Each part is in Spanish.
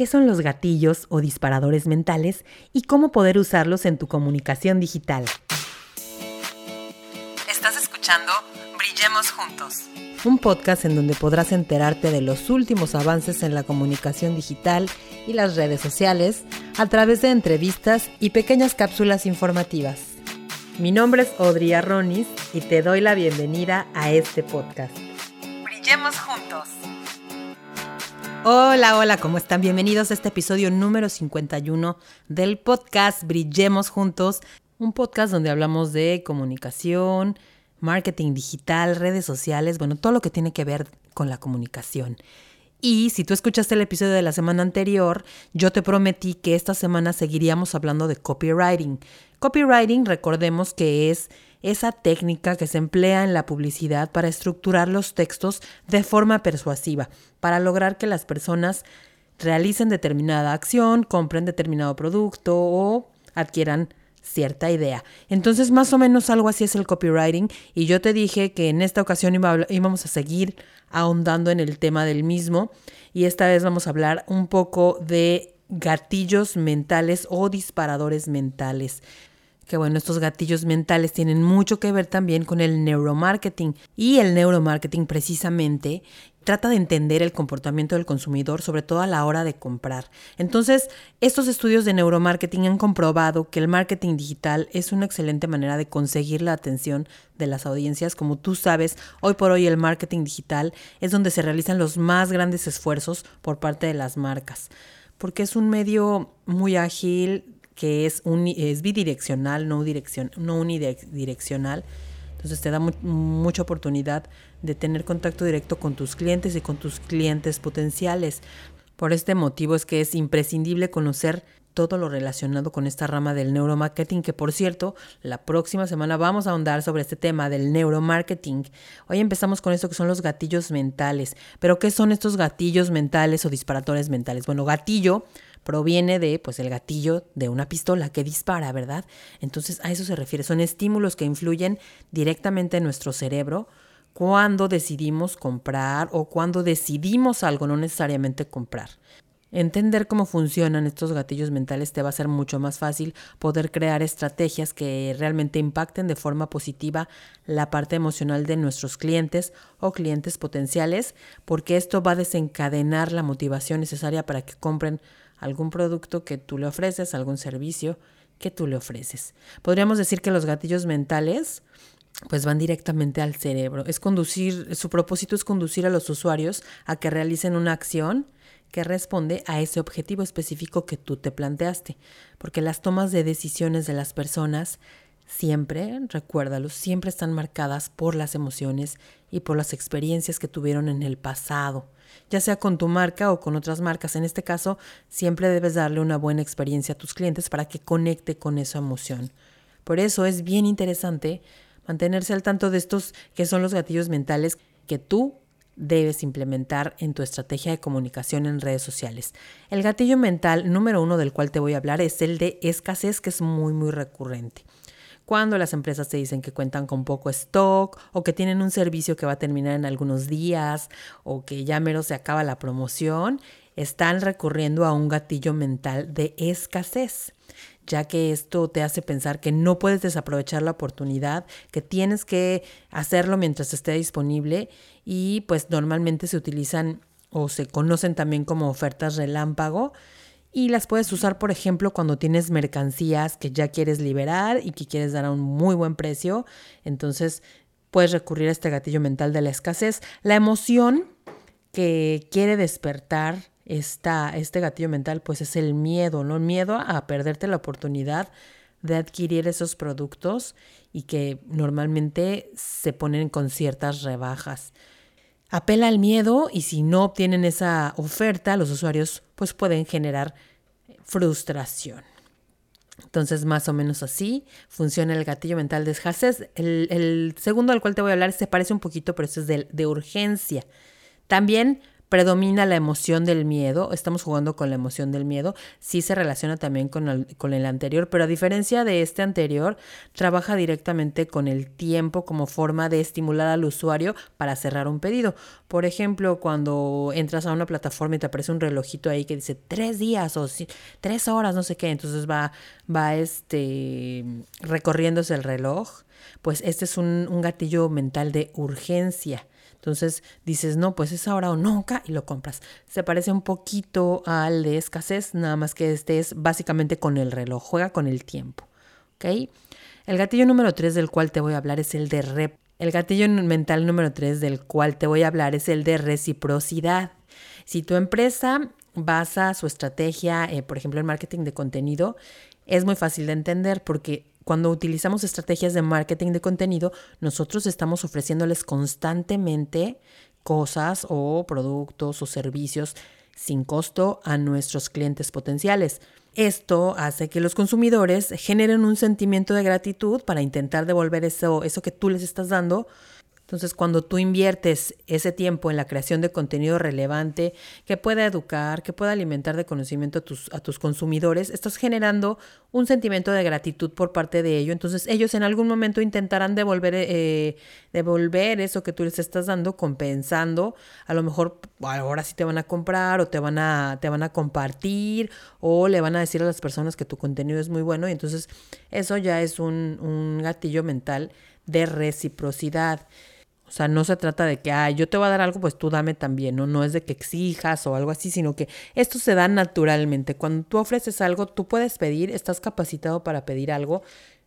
qué son los gatillos o disparadores mentales y cómo poder usarlos en tu comunicación digital. Estás escuchando Brillemos Juntos. Un podcast en donde podrás enterarte de los últimos avances en la comunicación digital y las redes sociales a través de entrevistas y pequeñas cápsulas informativas. Mi nombre es Audrey Arronis y te doy la bienvenida a este podcast. Brillemos juntos. Hola, hola, ¿cómo están? Bienvenidos a este episodio número 51 del podcast Brillemos Juntos, un podcast donde hablamos de comunicación, marketing digital, redes sociales, bueno, todo lo que tiene que ver con la comunicación. Y si tú escuchaste el episodio de la semana anterior, yo te prometí que esta semana seguiríamos hablando de copywriting. Copywriting, recordemos que es esa técnica que se emplea en la publicidad para estructurar los textos de forma persuasiva, para lograr que las personas realicen determinada acción, compren determinado producto o adquieran cierta idea. Entonces, más o menos algo así es el copywriting y yo te dije que en esta ocasión íbamos a seguir ahondando en el tema del mismo y esta vez vamos a hablar un poco de gatillos mentales o disparadores mentales que bueno, estos gatillos mentales tienen mucho que ver también con el neuromarketing y el neuromarketing precisamente trata de entender el comportamiento del consumidor, sobre todo a la hora de comprar. Entonces, estos estudios de neuromarketing han comprobado que el marketing digital es una excelente manera de conseguir la atención de las audiencias. Como tú sabes, hoy por hoy el marketing digital es donde se realizan los más grandes esfuerzos por parte de las marcas, porque es un medio muy ágil, que es, es bidireccional, no, dirección, no unidireccional. Entonces te da mucha oportunidad de tener contacto directo con tus clientes y con tus clientes potenciales. Por este motivo es que es imprescindible conocer todo lo relacionado con esta rama del neuromarketing, que por cierto, la próxima semana vamos a ahondar sobre este tema del neuromarketing. Hoy empezamos con esto que son los gatillos mentales. Pero ¿qué son estos gatillos mentales o disparadores mentales? Bueno, gatillo proviene de pues el gatillo de una pistola que dispara, ¿verdad? Entonces a eso se refiere, son estímulos que influyen directamente en nuestro cerebro cuando decidimos comprar o cuando decidimos algo, no necesariamente comprar. Entender cómo funcionan estos gatillos mentales te va a ser mucho más fácil poder crear estrategias que realmente impacten de forma positiva la parte emocional de nuestros clientes o clientes potenciales, porque esto va a desencadenar la motivación necesaria para que compren algún producto que tú le ofreces, algún servicio que tú le ofreces. Podríamos decir que los gatillos mentales pues van directamente al cerebro. Es conducir, su propósito es conducir a los usuarios a que realicen una acción que responde a ese objetivo específico que tú te planteaste, porque las tomas de decisiones de las personas siempre, recuérdalo, siempre están marcadas por las emociones y por las experiencias que tuvieron en el pasado ya sea con tu marca o con otras marcas. En este caso, siempre debes darle una buena experiencia a tus clientes para que conecte con esa emoción. Por eso es bien interesante mantenerse al tanto de estos que son los gatillos mentales que tú debes implementar en tu estrategia de comunicación en redes sociales. El gatillo mental número uno del cual te voy a hablar es el de escasez, que es muy, muy recurrente cuando las empresas te dicen que cuentan con poco stock o que tienen un servicio que va a terminar en algunos días o que ya mero se acaba la promoción, están recurriendo a un gatillo mental de escasez ya que esto te hace pensar que no puedes desaprovechar la oportunidad, que tienes que hacerlo mientras esté disponible y pues normalmente se utilizan o se conocen también como ofertas relámpago y las puedes usar, por ejemplo, cuando tienes mercancías que ya quieres liberar y que quieres dar a un muy buen precio. Entonces, puedes recurrir a este gatillo mental de la escasez. La emoción que quiere despertar esta, este gatillo mental, pues es el miedo, ¿no? El miedo a perderte la oportunidad de adquirir esos productos y que normalmente se ponen con ciertas rebajas apela al miedo y si no obtienen esa oferta, los usuarios pues pueden generar frustración. Entonces, más o menos así funciona el gatillo mental de. El, segundo al cual te voy a hablar se parece un poquito, pero este es de, de urgencia. También predomina la emoción del miedo, estamos jugando con la emoción del miedo, sí se relaciona también con el, con el anterior, pero a diferencia de este anterior, trabaja directamente con el tiempo como forma de estimular al usuario para cerrar un pedido. Por ejemplo, cuando entras a una plataforma y te aparece un relojito ahí que dice tres días o tres horas, no sé qué, entonces va, va este, recorriéndose el reloj, pues este es un, un gatillo mental de urgencia. Entonces dices, no, pues es ahora o nunca y lo compras. Se parece un poquito al de escasez, nada más que este es básicamente con el reloj, juega con el tiempo. ¿Ok? El gatillo número 3 del cual te voy a hablar es el de rep. El gatillo mental número 3 del cual te voy a hablar es el de reciprocidad. Si tu empresa basa su estrategia, eh, por ejemplo, en marketing de contenido, es muy fácil de entender porque cuando utilizamos estrategias de marketing de contenido, nosotros estamos ofreciéndoles constantemente cosas o productos o servicios sin costo a nuestros clientes potenciales. Esto hace que los consumidores generen un sentimiento de gratitud para intentar devolver eso, eso que tú les estás dando entonces, cuando tú inviertes ese tiempo en la creación de contenido relevante que pueda educar, que pueda alimentar de conocimiento a tus, a tus consumidores, estás generando un sentimiento de gratitud por parte de ellos. Entonces, ellos en algún momento intentarán devolver, eh, devolver eso que tú les estás dando, compensando. A lo mejor ahora sí te van a comprar o te van a, te van a compartir o le van a decir a las personas que tu contenido es muy bueno. Y entonces, eso ya es un, un gatillo mental de reciprocidad. O sea, no se trata de que, ah, yo te voy a dar algo, pues tú dame también, ¿no? No es de que exijas o algo así, sino que esto se da naturalmente. Cuando tú ofreces algo, tú puedes pedir, estás capacitado para pedir algo.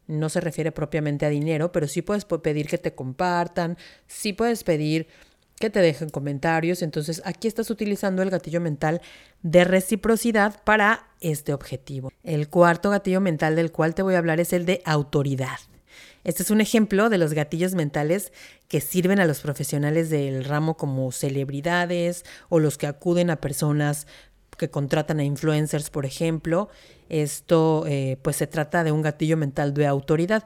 No se refiere propiamente a dinero, pero sí puedes pedir que te compartan, sí puedes pedir que te dejen comentarios. Entonces, aquí estás utilizando el gatillo mental de reciprocidad para este objetivo. El cuarto gatillo mental del cual te voy a hablar es el de autoridad. Este es un ejemplo de los gatillos mentales que sirven a los profesionales del ramo como celebridades o los que acuden a personas que contratan a influencers, por ejemplo. Esto eh, pues se trata de un gatillo mental de autoridad.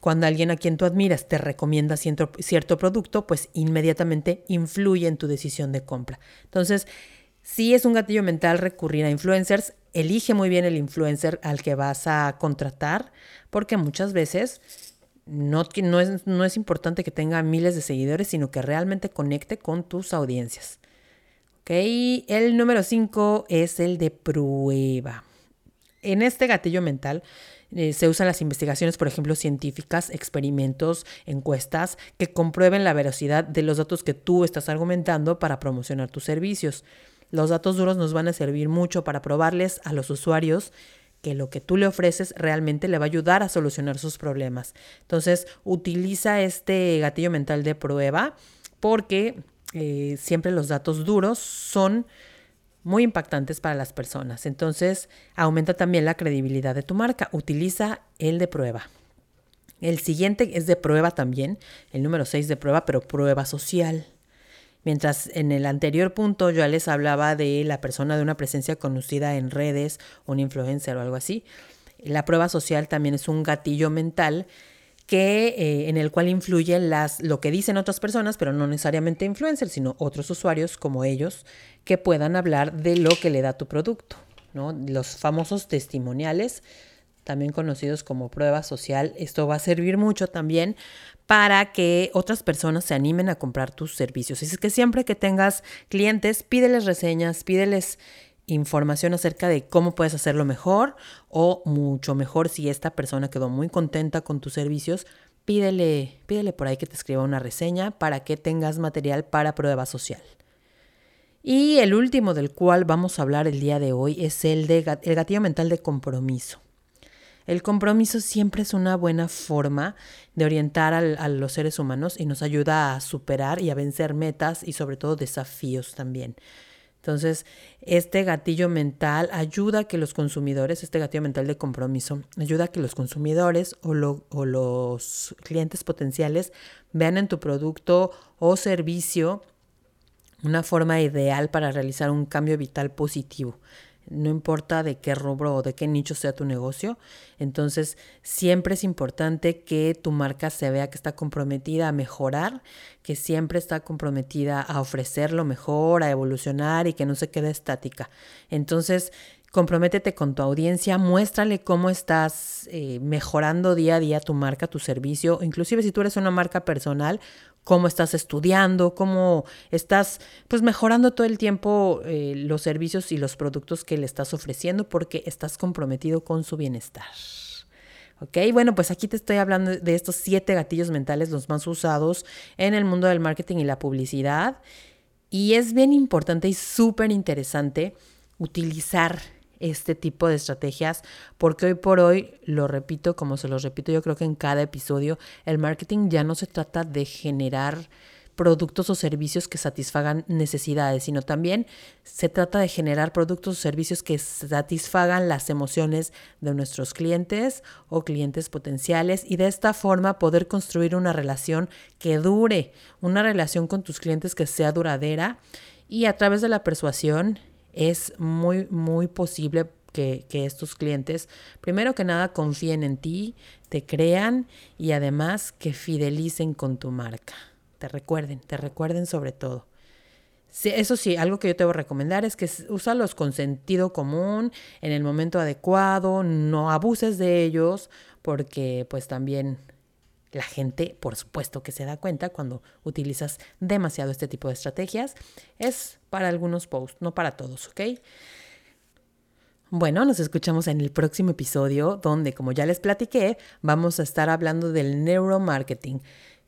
Cuando alguien a quien tú admiras te recomienda cierto, cierto producto, pues inmediatamente influye en tu decisión de compra. Entonces, si es un gatillo mental recurrir a influencers, elige muy bien el influencer al que vas a contratar, porque muchas veces no, no, es, no es importante que tenga miles de seguidores, sino que realmente conecte con tus audiencias. Ok, el número 5 es el de prueba. En este gatillo mental eh, se usan las investigaciones, por ejemplo, científicas, experimentos, encuestas, que comprueben la veracidad de los datos que tú estás argumentando para promocionar tus servicios. Los datos duros nos van a servir mucho para probarles a los usuarios que lo que tú le ofreces realmente le va a ayudar a solucionar sus problemas. Entonces, utiliza este gatillo mental de prueba porque eh, siempre los datos duros son muy impactantes para las personas. Entonces, aumenta también la credibilidad de tu marca. Utiliza el de prueba. El siguiente es de prueba también, el número 6 de prueba, pero prueba social. Mientras en el anterior punto yo les hablaba de la persona de una presencia conocida en redes, un influencer o algo así, la prueba social también es un gatillo mental que, eh, en el cual influyen las, lo que dicen otras personas, pero no necesariamente influencers, sino otros usuarios como ellos, que puedan hablar de lo que le da tu producto. ¿no? Los famosos testimoniales también conocidos como prueba social. Esto va a servir mucho también para que otras personas se animen a comprar tus servicios. Es que siempre que tengas clientes, pídeles reseñas, pídeles información acerca de cómo puedes hacerlo mejor o mucho mejor si esta persona quedó muy contenta con tus servicios, pídele, pídele por ahí que te escriba una reseña para que tengas material para prueba social. Y el último del cual vamos a hablar el día de hoy es el de el gatillo mental de compromiso. El compromiso siempre es una buena forma de orientar a los seres humanos y nos ayuda a superar y a vencer metas y sobre todo desafíos también. Entonces, este gatillo mental ayuda a que los consumidores, este gatillo mental de compromiso, ayuda a que los consumidores o, o los clientes potenciales vean en tu producto o servicio una forma ideal para realizar un cambio vital positivo. No importa de qué rubro o de qué nicho sea tu negocio. Entonces, siempre es importante que tu marca se vea que está comprometida a mejorar, que siempre está comprometida a ofrecer lo mejor, a evolucionar y que no se quede estática. Entonces, comprométete con tu audiencia, muéstrale cómo estás eh, mejorando día a día tu marca, tu servicio, inclusive si tú eres una marca personal, cómo estás estudiando, cómo estás pues mejorando todo el tiempo eh, los servicios y los productos que le estás ofreciendo porque estás comprometido con su bienestar. ¿Ok? Bueno, pues aquí te estoy hablando de estos siete gatillos mentales, los más usados en el mundo del marketing y la publicidad. Y es bien importante y súper interesante utilizar este tipo de estrategias, porque hoy por hoy, lo repito, como se los repito yo creo que en cada episodio, el marketing ya no se trata de generar productos o servicios que satisfagan necesidades, sino también se trata de generar productos o servicios que satisfagan las emociones de nuestros clientes o clientes potenciales y de esta forma poder construir una relación que dure, una relación con tus clientes que sea duradera y a través de la persuasión es muy, muy posible que, estos clientes, primero que nada, confíen en ti, te crean y además que fidelicen con tu marca. Te recuerden, te recuerden sobre todo. eso sí, algo que yo te voy a recomendar es que úsalos con sentido común, en el momento adecuado, no abuses de ellos, porque pues también la gente, por supuesto, que se da cuenta cuando utilizas demasiado este tipo de estrategias. Es para algunos posts, no para todos, ¿ok? Bueno, nos escuchamos en el próximo episodio donde, como ya les platiqué, vamos a estar hablando del neuromarketing,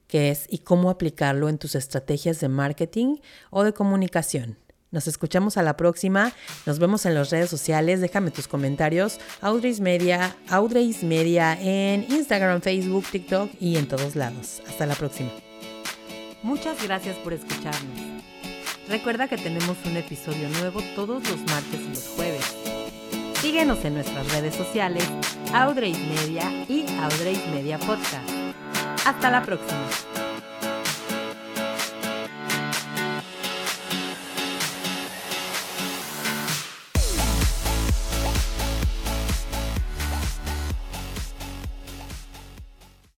qué es y cómo aplicarlo en tus estrategias de marketing o de comunicación. Nos escuchamos a la próxima. Nos vemos en las redes sociales. Déjame tus comentarios. Audrey's Media, Audrey's Media en Instagram, Facebook, TikTok y en todos lados. Hasta la próxima. Muchas gracias por escucharnos. Recuerda que tenemos un episodio nuevo todos los martes y los jueves. Síguenos en nuestras redes sociales, Audrey's Media y Audrey's Media Podcast. Hasta la próxima.